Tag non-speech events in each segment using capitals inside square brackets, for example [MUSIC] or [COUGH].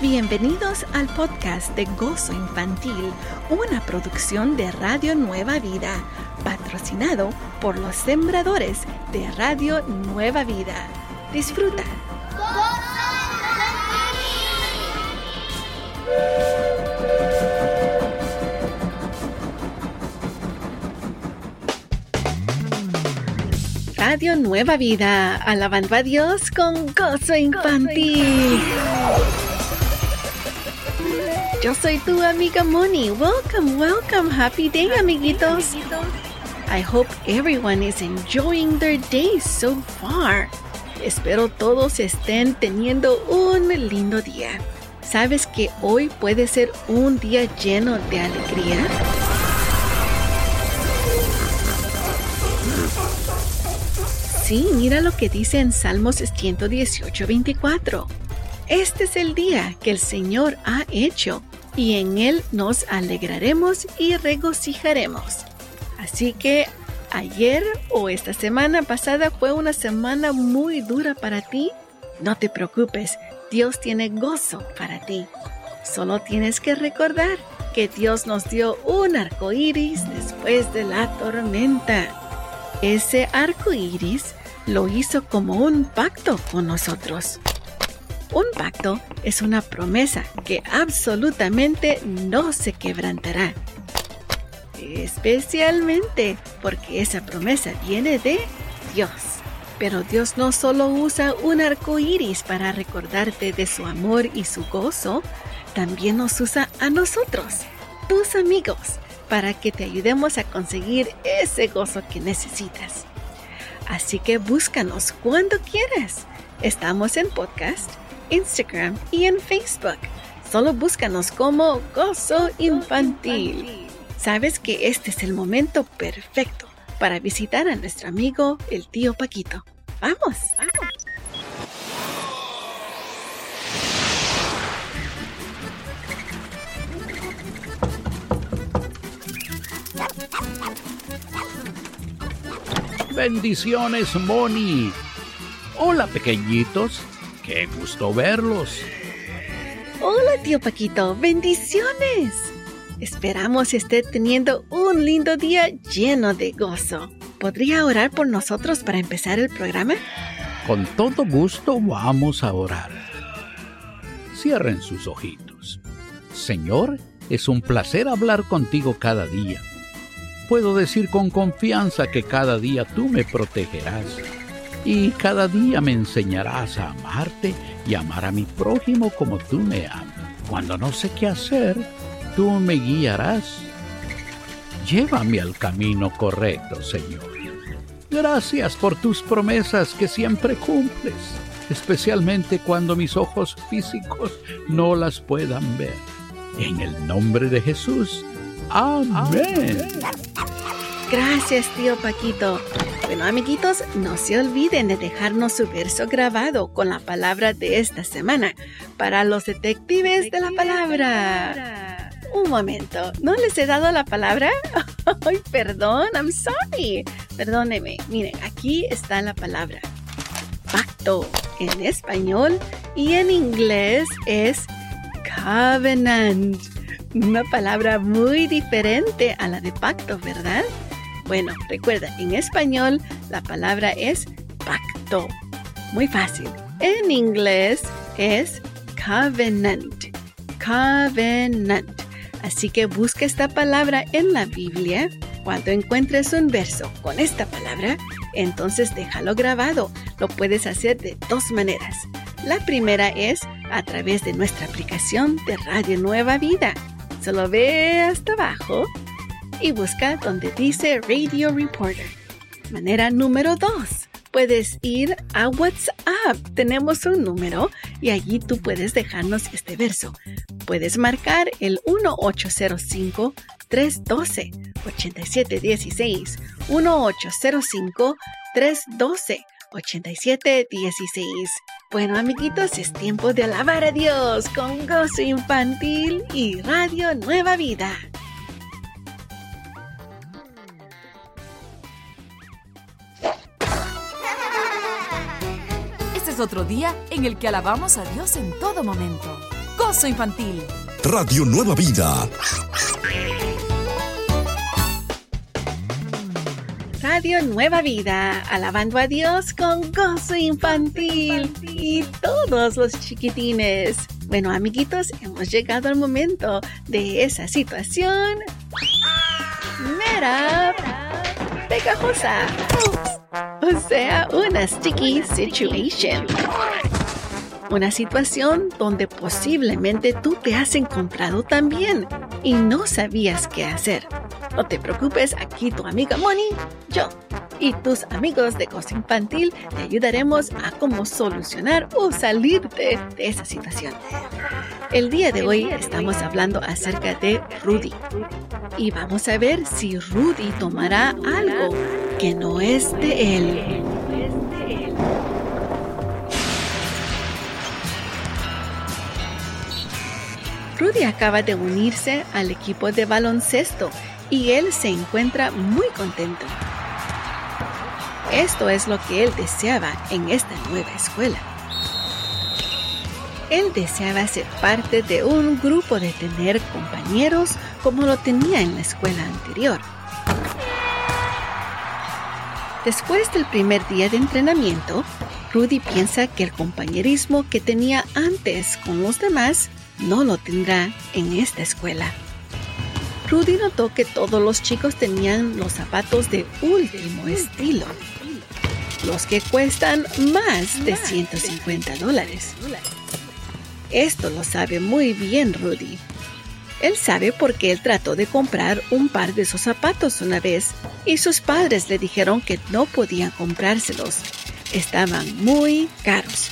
Bienvenidos al podcast de Gozo Infantil, una producción de Radio Nueva Vida, patrocinado por los sembradores de Radio Nueva Vida. Disfruta. Radio Nueva Vida, alabando a Dios con gozo infantil. Yo soy tu amiga Moni. Welcome, welcome. Happy day, amiguitos. I hope everyone is enjoying their day so far. Espero todos estén teniendo un lindo día. ¿Sabes que hoy puede ser un día lleno de alegría? Sí, mira lo que dice en Salmos 118, 24. Este es el día que el Señor ha hecho y en Él nos alegraremos y regocijaremos. Así que ayer o esta semana pasada fue una semana muy dura para ti. No te preocupes, Dios tiene gozo para ti. Solo tienes que recordar que Dios nos dio un arco iris después de la tormenta. Ese arco iris lo hizo como un pacto con nosotros. Un pacto es una promesa que absolutamente no se quebrantará. Especialmente porque esa promesa viene de Dios. Pero Dios no solo usa un arco iris para recordarte de su amor y su gozo, también nos usa a nosotros, tus amigos, para que te ayudemos a conseguir ese gozo que necesitas. Así que búscanos cuando quieras. Estamos en podcast Instagram y en Facebook. Solo búscanos como Gozo Infantil. Sabes que este es el momento perfecto para visitar a nuestro amigo el tío Paquito. ¡Vamos! ¡Vamos! Bendiciones, Moni. Hola, pequeñitos. Qué gusto verlos. Hola, tío Paquito. Bendiciones. Esperamos esté teniendo un lindo día lleno de gozo. ¿Podría orar por nosotros para empezar el programa? Con todo gusto vamos a orar. Cierren sus ojitos. Señor, es un placer hablar contigo cada día. Puedo decir con confianza que cada día tú me protegerás y cada día me enseñarás a amarte y amar a mi prójimo como tú me amas. Cuando no sé qué hacer, tú me guiarás. Llévame al camino correcto, Señor. Gracias por tus promesas que siempre cumples, especialmente cuando mis ojos físicos no las puedan ver. En el nombre de Jesús. Amén. Gracias, tío Paquito. Bueno, amiguitos, no se olviden de dejarnos su verso grabado con la palabra de esta semana para los detectives de la palabra. Un momento, ¿no les he dado la palabra? [LAUGHS] Ay, perdón, I'm sorry. Perdóneme. Miren, aquí está la palabra. Pacto en español y en inglés es covenant. Una palabra muy diferente a la de pacto, ¿verdad? Bueno, recuerda, en español la palabra es pacto. Muy fácil. En inglés es covenant. Covenant. Así que busca esta palabra en la Biblia. Cuando encuentres un verso con esta palabra, entonces déjalo grabado. Lo puedes hacer de dos maneras. La primera es a través de nuestra aplicación de Radio Nueva Vida. Solo ve hasta abajo y busca donde dice Radio Reporter. Manera número 2. Puedes ir a WhatsApp. Tenemos un número y allí tú puedes dejarnos este verso. Puedes marcar el 1805 312 8716 1805 312 8716. Bueno, amiguitos, es tiempo de alabar a Dios con gozo infantil y Radio Nueva Vida. Otro día en el que alabamos a Dios en todo momento. Gozo Infantil. Radio Nueva Vida. Radio Nueva Vida, alabando a Dios con gozo infantil y todos los chiquitines. Bueno, amiguitos, hemos llegado al momento de esa situación mera pegajosa. O sea, una sticky situation. Una situación donde posiblemente tú te has encontrado también y no sabías qué hacer. No te preocupes, aquí tu amiga Moni, yo y tus amigos de Cosa Infantil te ayudaremos a cómo solucionar o salirte de esa situación. El día de hoy estamos hablando acerca de Rudy y vamos a ver si Rudy tomará algo que no es de él. Rudy acaba de unirse al equipo de baloncesto y él se encuentra muy contento. Esto es lo que él deseaba en esta nueva escuela. Él deseaba ser parte de un grupo de tener compañeros como lo tenía en la escuela anterior. Después del primer día de entrenamiento, Rudy piensa que el compañerismo que tenía antes con los demás no lo tendrá en esta escuela. Rudy notó que todos los chicos tenían los zapatos de último estilo, los que cuestan más de 150 dólares. Esto lo sabe muy bien Rudy. Él sabe porque él trató de comprar un par de esos zapatos una vez y sus padres le dijeron que no podían comprárselos. Estaban muy caros.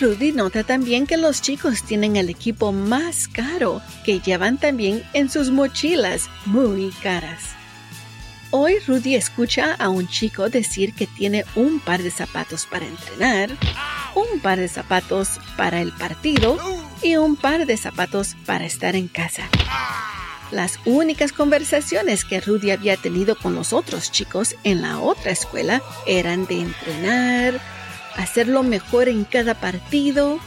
Rudy nota también que los chicos tienen el equipo más caro que llevan también en sus mochilas muy caras. Hoy Rudy escucha a un chico decir que tiene un par de zapatos para entrenar, un par de zapatos para el partido y un par de zapatos para estar en casa. Las únicas conversaciones que Rudy había tenido con los otros chicos en la otra escuela eran de entrenar, hacerlo mejor en cada partido,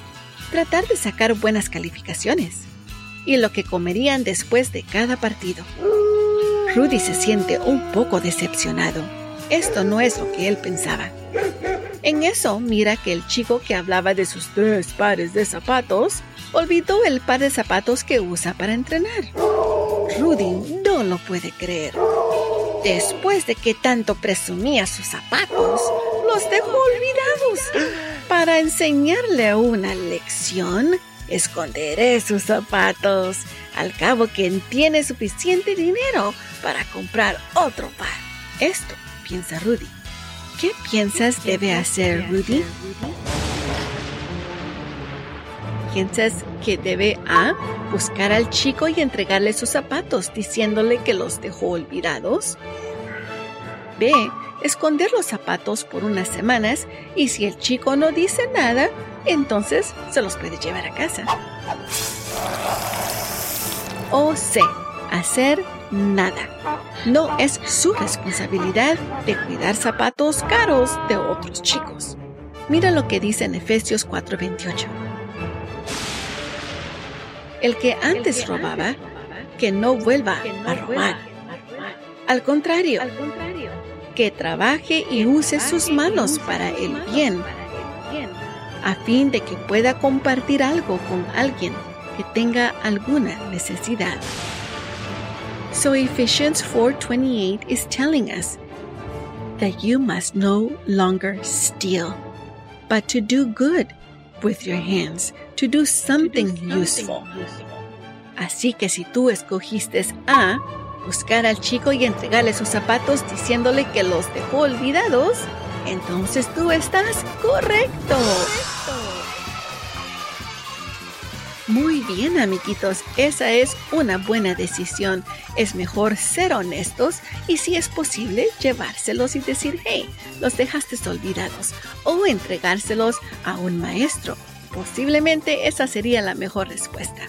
tratar de sacar buenas calificaciones y lo que comerían después de cada partido. Rudy se siente un poco decepcionado. Esto no es lo que él pensaba. En eso mira que el chico que hablaba de sus tres pares de zapatos olvidó el par de zapatos que usa para entrenar. Rudy no lo puede creer. Después de que tanto presumía sus zapatos, los dejó olvidados. Para enseñarle una lección, esconderé sus zapatos. Al cabo que tiene suficiente dinero para comprar otro par. Esto, piensa Rudy. ¿Qué piensas debe hacer Rudy? ¿Piensas que debe A. buscar al chico y entregarle sus zapatos diciéndole que los dejó olvidados? B esconder los zapatos por unas semanas y si el chico no dice nada, entonces se los puede llevar a casa. O C. Hacer nada. No es su responsabilidad de cuidar zapatos caros de otros chicos. Mira lo que dice en Efesios 4:28. El que antes robaba, que no vuelva a robar. Al contrario, que trabaje y use sus manos para el bien, a fin de que pueda compartir algo con alguien que tenga alguna necesidad. So Ephesians 4:28 is telling us that you must no longer steal, but to do good with your hands, to do something, useful. Así que si tú escogiste A, buscar al chico y entregarle sus zapatos diciéndole que los dejó olvidados, entonces tú estás correcto. Muy bien, amiguitos, esa es una buena decisión. Es mejor ser honestos y si es posible llevárselos y decir, hey, los dejaste olvidados o entregárselos a un maestro. Posiblemente esa sería la mejor respuesta.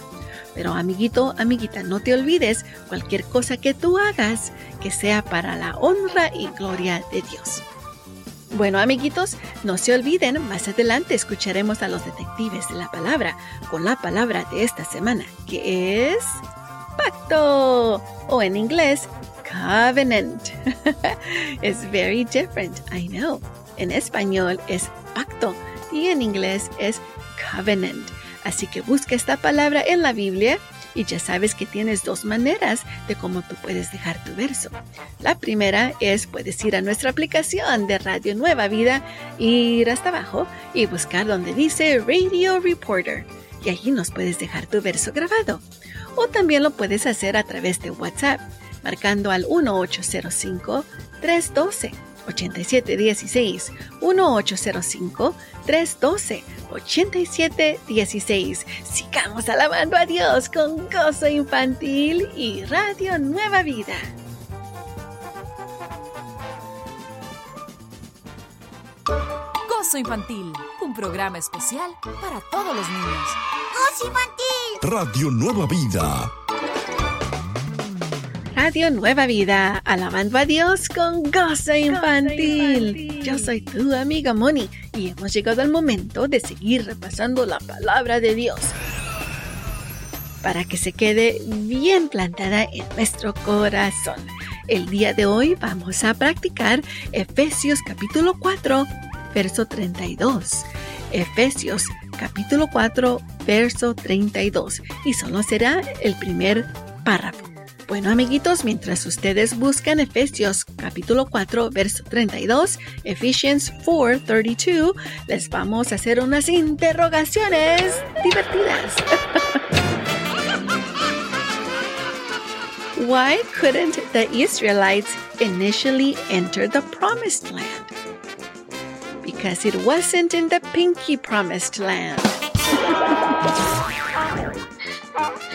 Pero amiguito, amiguita, no te olvides cualquier cosa que tú hagas que sea para la honra y gloria de Dios. Bueno, amiguitos, no se olviden, más adelante escucharemos a los detectives de la palabra con la palabra de esta semana, que es pacto o en inglés covenant. [LAUGHS] it's very different, I know. En español es pacto y en inglés es covenant. Así que busca esta palabra en la Biblia y ya sabes que tienes dos maneras de cómo tú puedes dejar tu verso. La primera es puedes ir a nuestra aplicación de Radio Nueva Vida, ir hasta abajo y buscar donde dice Radio Reporter. Y allí nos puedes dejar tu verso grabado. O también lo puedes hacer a través de WhatsApp, marcando al 1805 312 8716 1805 312 8716. Sigamos alabando a Dios con gozo infantil y Radio Nueva Vida. Gozo Infantil, un programa especial para todos los niños. Gozo Infantil. Radio Nueva Vida. Radio Nueva Vida, alabando a Dios con gozo infantil. Yo soy tu amiga Moni y hemos llegado al momento de seguir repasando la palabra de Dios para que se quede bien plantada en nuestro corazón. El día de hoy vamos a practicar Efesios capítulo 4, verso 32. Efesios capítulo 4, verso 32. Y solo será el primer párrafo. Bueno, amiguitos, mientras ustedes buscan Efesios capítulo 4, verso 32, Ephesians 4, 32, les vamos a hacer unas interrogaciones divertidas. [LAUGHS] Why couldn't the Israelites initially enter the promised land? Because it wasn't in the pinky promised land. [LAUGHS]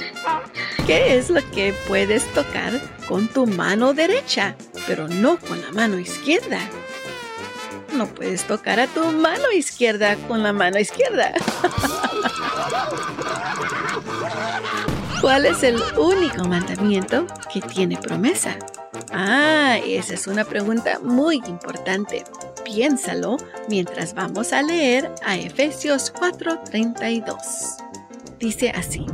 ¿Qué es lo que puedes tocar con tu mano derecha, pero no con la mano izquierda? No puedes tocar a tu mano izquierda con la mano izquierda. ¿Cuál es el único mandamiento que tiene promesa? Ah, esa es una pregunta muy importante. Piénsalo mientras vamos a leer a Efesios 4:32. Dice así.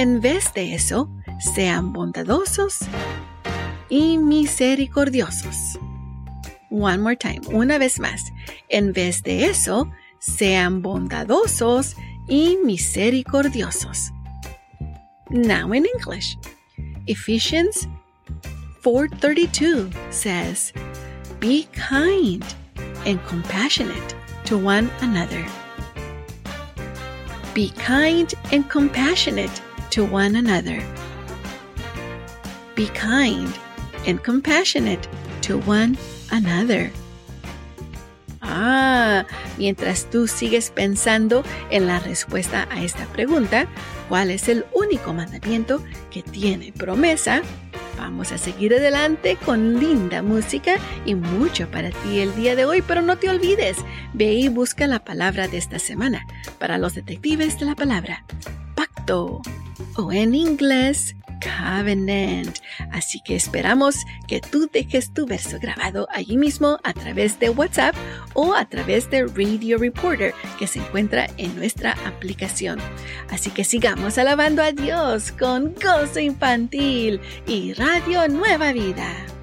En vez de eso, sean bondadosos y misericordiosos. One more time, una vez más. En vez de eso, sean bondadosos y misericordiosos. Now in English, Ephesians 4:32 says, "Be kind and compassionate to one another." Be kind and compassionate to one another. Be kind and compassionate to one another. Ah, mientras tú sigues pensando en la respuesta a esta pregunta, ¿cuál es el único mandamiento que tiene promesa? Vamos a seguir adelante con linda música y mucho para ti el día de hoy, pero no te olvides, ve y busca la palabra de esta semana para los detectives de la palabra. Pacto en inglés covenant. Así que esperamos que tú dejes tu verso grabado allí mismo a través de WhatsApp o a través de Radio Reporter que se encuentra en nuestra aplicación. Así que sigamos alabando a Dios con gozo infantil y Radio Nueva Vida.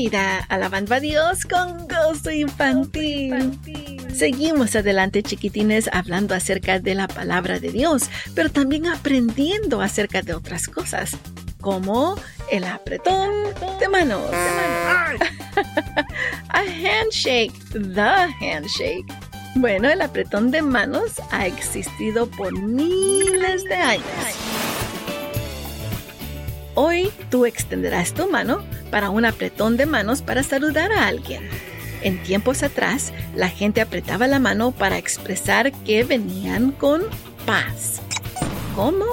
Vida, alabando a Dios con gozo infantil. Seguimos adelante, chiquitines, hablando acerca de la palabra de Dios, pero también aprendiendo acerca de otras cosas, como el apretón de manos. [LAUGHS] A handshake, the handshake. Bueno, el apretón de manos ha existido por miles de años. Hoy tú extenderás tu mano para un apretón de manos para saludar a alguien. En tiempos atrás, la gente apretaba la mano para expresar que venían con paz. ¿Cómo?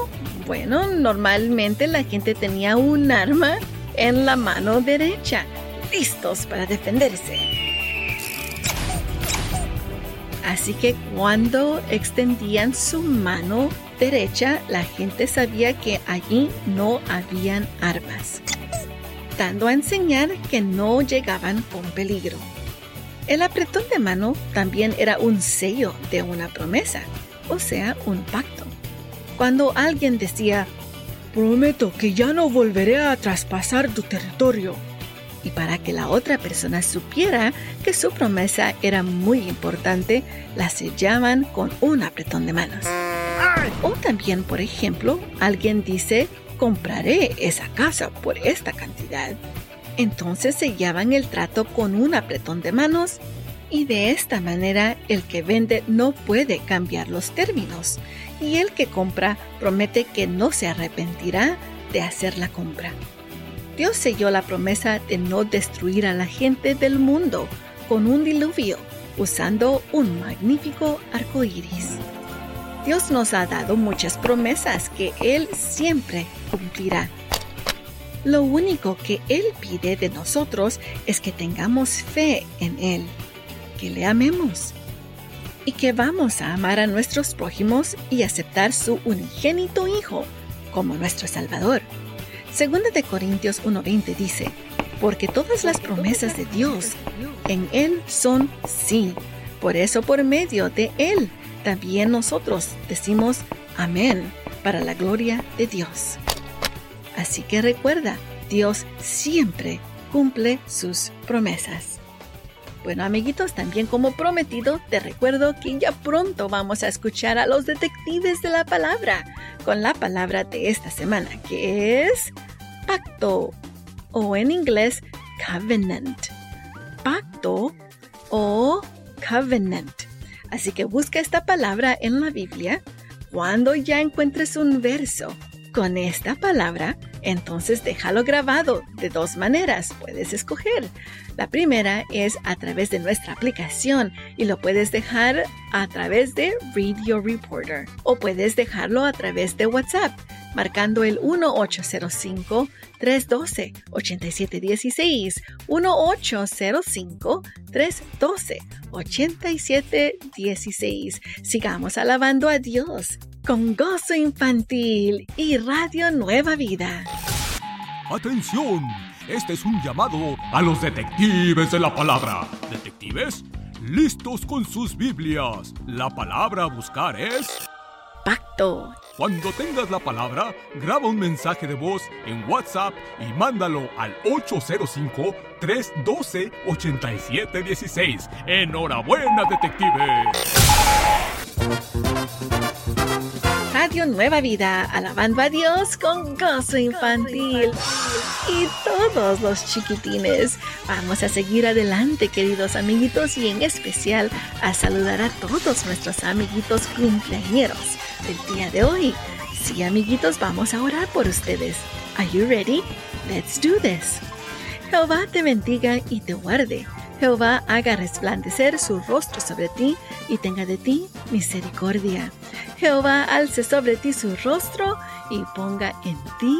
Bueno, normalmente la gente tenía un arma en la mano derecha, listos para defenderse. Así que cuando extendían su mano derecha, la gente sabía que allí no habían armas, dando a enseñar que no llegaban con peligro. El apretón de mano también era un sello de una promesa, o sea, un pacto. Cuando alguien decía, prometo que ya no volveré a traspasar tu territorio, y para que la otra persona supiera que su promesa era muy importante, la sellaban con un apretón de manos. O también, por ejemplo, alguien dice, compraré esa casa por esta cantidad. Entonces sellaban el trato con un apretón de manos y de esta manera el que vende no puede cambiar los términos y el que compra promete que no se arrepentirá de hacer la compra. Dios selló la promesa de no destruir a la gente del mundo con un diluvio usando un magnífico arco iris. Dios nos ha dado muchas promesas que Él siempre cumplirá. Lo único que Él pide de nosotros es que tengamos fe en Él, que le amemos y que vamos a amar a nuestros prójimos y aceptar su unigénito Hijo como nuestro Salvador. Segunda de Corintios 1:20 dice, porque todas las promesas de Dios en Él son sí. Por eso por medio de Él también nosotros decimos amén para la gloria de Dios. Así que recuerda, Dios siempre cumple sus promesas. Bueno, amiguitos, también como prometido, te recuerdo que ya pronto vamos a escuchar a los detectives de la palabra con la palabra de esta semana, que es pacto o en inglés covenant. Pacto o covenant. Así que busca esta palabra en la Biblia. Cuando ya encuentres un verso con esta palabra, entonces déjalo grabado de dos maneras. Puedes escoger. La primera es a través de nuestra aplicación y lo puedes dejar a través de Read Your Reporter o puedes dejarlo a través de WhatsApp marcando el 1805-312-8716, 1805-312-8716. Sigamos alabando a Dios con gozo infantil y Radio Nueva Vida. ¡Atención! Este es un llamado a los detectives de la palabra. ¿Detectives? Listos con sus Biblias. La palabra a buscar es... Pacto. Cuando tengas la palabra, graba un mensaje de voz en WhatsApp y mándalo al 805-312-8716. ¡Enhorabuena, detective! Radio Nueva Vida, alabando a Dios con gozo infantil. Y todos los chiquitines, vamos a seguir adelante, queridos amiguitos, y en especial a saludar a todos nuestros amiguitos cumpleañeros del día de hoy. Sí, amiguitos, vamos a orar por ustedes. Are you ready? Let's do this. Jehová te bendiga y te guarde. Jehová haga resplandecer su rostro sobre ti y tenga de ti misericordia. Jehová alce sobre ti su rostro y ponga en ti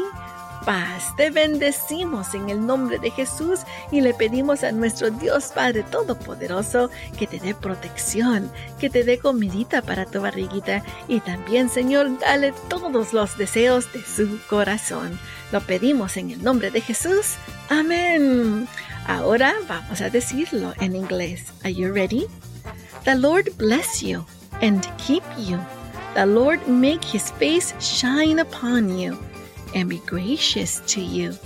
paz. Te bendecimos en el nombre de Jesús y le pedimos a nuestro Dios Padre Todopoderoso que te dé protección, que te dé comidita para tu barriguita y también, Señor, dale todos los deseos de su corazón. Lo pedimos en el nombre de Jesús. Amén. Ahora vamos a decirlo en inglés. Are you ready? The Lord bless you and keep you. The Lord make his face shine upon you and be gracious to you.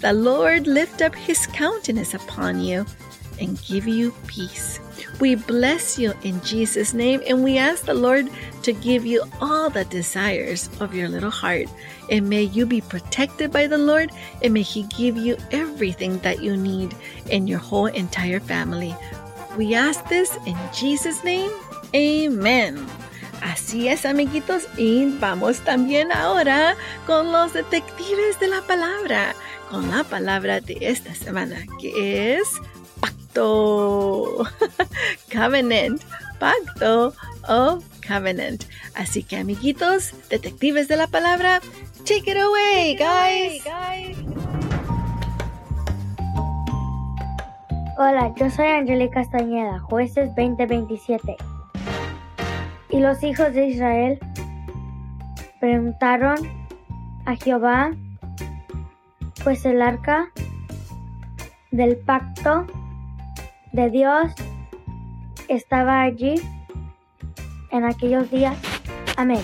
The Lord lift up his countenance upon you and give you peace. We bless you in Jesus' name and we ask the Lord to give you all the desires of your little heart. And may you be protected by the Lord and may He give you everything that you need in your whole entire family. We ask this in Jesus' name. Amén. Así es, amiguitos, y vamos también ahora con los detectives de la palabra, con la palabra de esta semana, que es pacto, [LAUGHS] covenant, pacto o covenant. Así que, amiguitos, detectives de la palabra, take it away, guys. Hola, yo soy Angélica Castañeda, jueces 2027. Y los hijos de Israel preguntaron a Jehová, pues el arca del pacto de Dios estaba allí en aquellos días. Amén.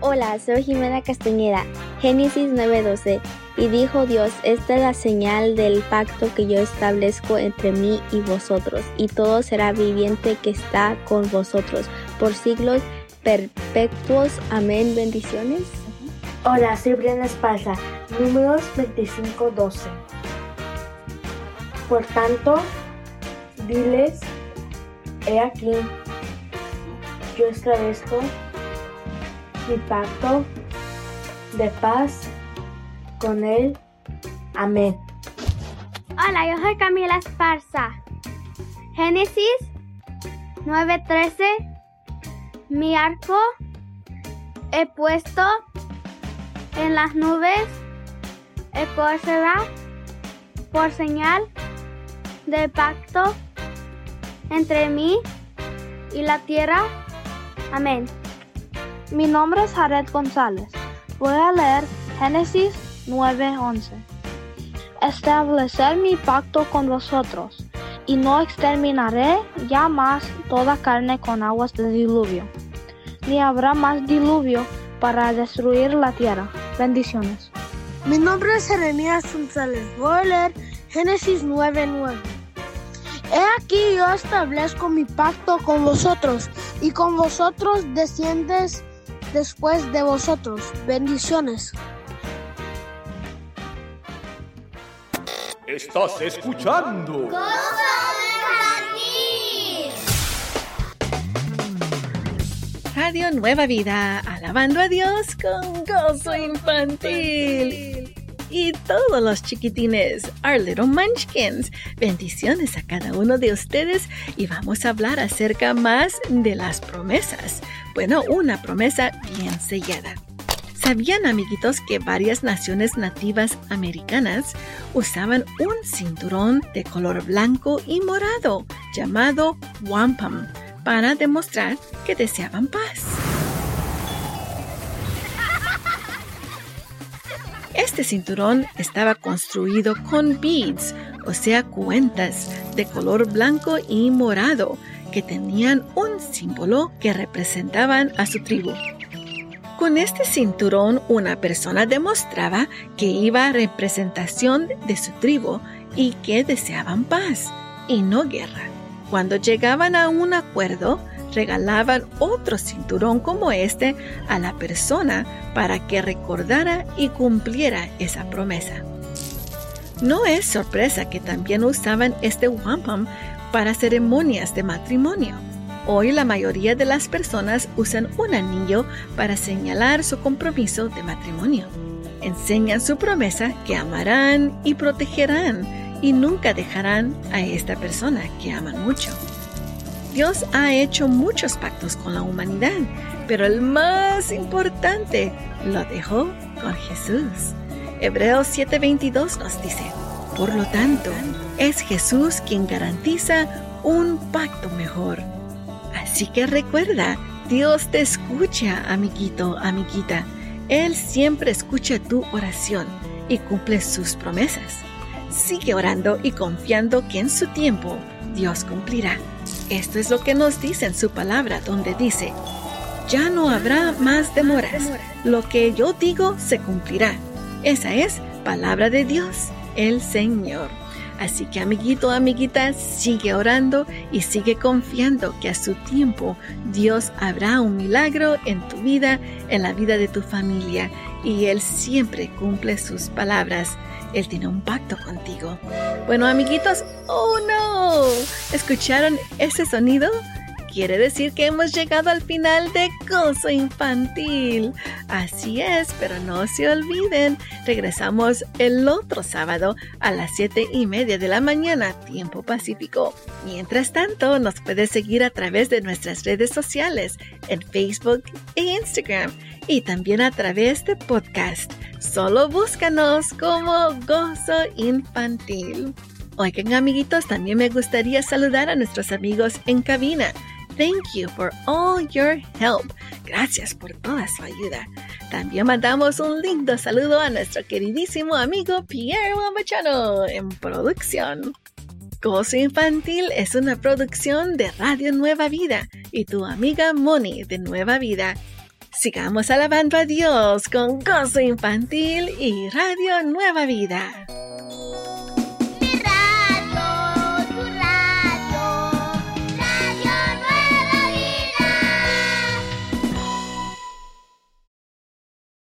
Hola, soy Jimena Castañeda, Génesis 9:12. Y dijo Dios, esta es la señal del pacto que yo establezco entre mí y vosotros, y todo será viviente que está con vosotros por siglos perpetuos. Amén. Bendiciones. Hola, soy Briana Esparza, números 25:12. Por tanto, diles, he aquí, yo establezco mi pacto de paz con él. Amén. Hola, yo soy Camila Esparza. Génesis 9:13. Mi arco he puesto en las nubes el será por señal de pacto entre mí y la tierra. Amén. Mi nombre es Jared González. Voy a leer Génesis 9:11. Establecer mi pacto con vosotros, y no exterminaré ya más toda carne con aguas de diluvio, ni habrá más diluvio para destruir la tierra. Bendiciones. Mi nombre es Jeremías González. Voy a leer Génesis 9:9. He aquí yo establezco mi pacto con vosotros y con vosotros desciendes después de vosotros. Bendiciones. Estás escuchando. Radio Nueva Vida, alabando a Dios con gozo infantil. Y todos los chiquitines, our little munchkins. Bendiciones a cada uno de ustedes y vamos a hablar acerca más de las promesas. Bueno, una promesa bien sellada. ¿Sabían, amiguitos, que varias naciones nativas americanas usaban un cinturón de color blanco y morado llamado wampum para demostrar que deseaban paz? Este cinturón estaba construido con beads, o sea, cuentas de color blanco y morado que tenían un símbolo que representaban a su tribu. Con este cinturón una persona demostraba que iba a representación de su tribu y que deseaban paz y no guerra. Cuando llegaban a un acuerdo, regalaban otro cinturón como este a la persona para que recordara y cumpliera esa promesa. No es sorpresa que también usaban este wampum para ceremonias de matrimonio. Hoy la mayoría de las personas usan un anillo para señalar su compromiso de matrimonio. Enseñan su promesa que amarán y protegerán y nunca dejarán a esta persona que aman mucho. Dios ha hecho muchos pactos con la humanidad, pero el más importante lo dejó con Jesús. Hebreos 7:22 nos dice, por lo tanto, es Jesús quien garantiza un pacto mejor Así que recuerda, Dios te escucha, amiguito, amiguita. Él siempre escucha tu oración y cumple sus promesas. Sigue orando y confiando que en su tiempo Dios cumplirá. Esto es lo que nos dice en su palabra, donde dice, ya no habrá más demoras. Lo que yo digo se cumplirá. Esa es palabra de Dios, el Señor. Así que amiguito, amiguita, sigue orando y sigue confiando que a su tiempo Dios habrá un milagro en tu vida, en la vida de tu familia y Él siempre cumple sus palabras. Él tiene un pacto contigo. Bueno, amiguitos, oh no, ¿escucharon ese sonido? Quiere decir que hemos llegado al final de Gozo Infantil. Así es, pero no se olviden, regresamos el otro sábado a las siete y media de la mañana, tiempo pacífico. Mientras tanto, nos puedes seguir a través de nuestras redes sociales en Facebook e Instagram y también a través de podcast. Solo búscanos como Gozo Infantil. Oigan amiguitos, también me gustaría saludar a nuestros amigos en cabina. Thank you for all your help. Gracias por toda su ayuda. También mandamos un lindo saludo a nuestro queridísimo amigo Pierre Wambachano en producción. Gozo Infantil es una producción de Radio Nueva Vida y tu amiga Moni de Nueva Vida. Sigamos alabando a Dios con Gozo Infantil y Radio Nueva Vida.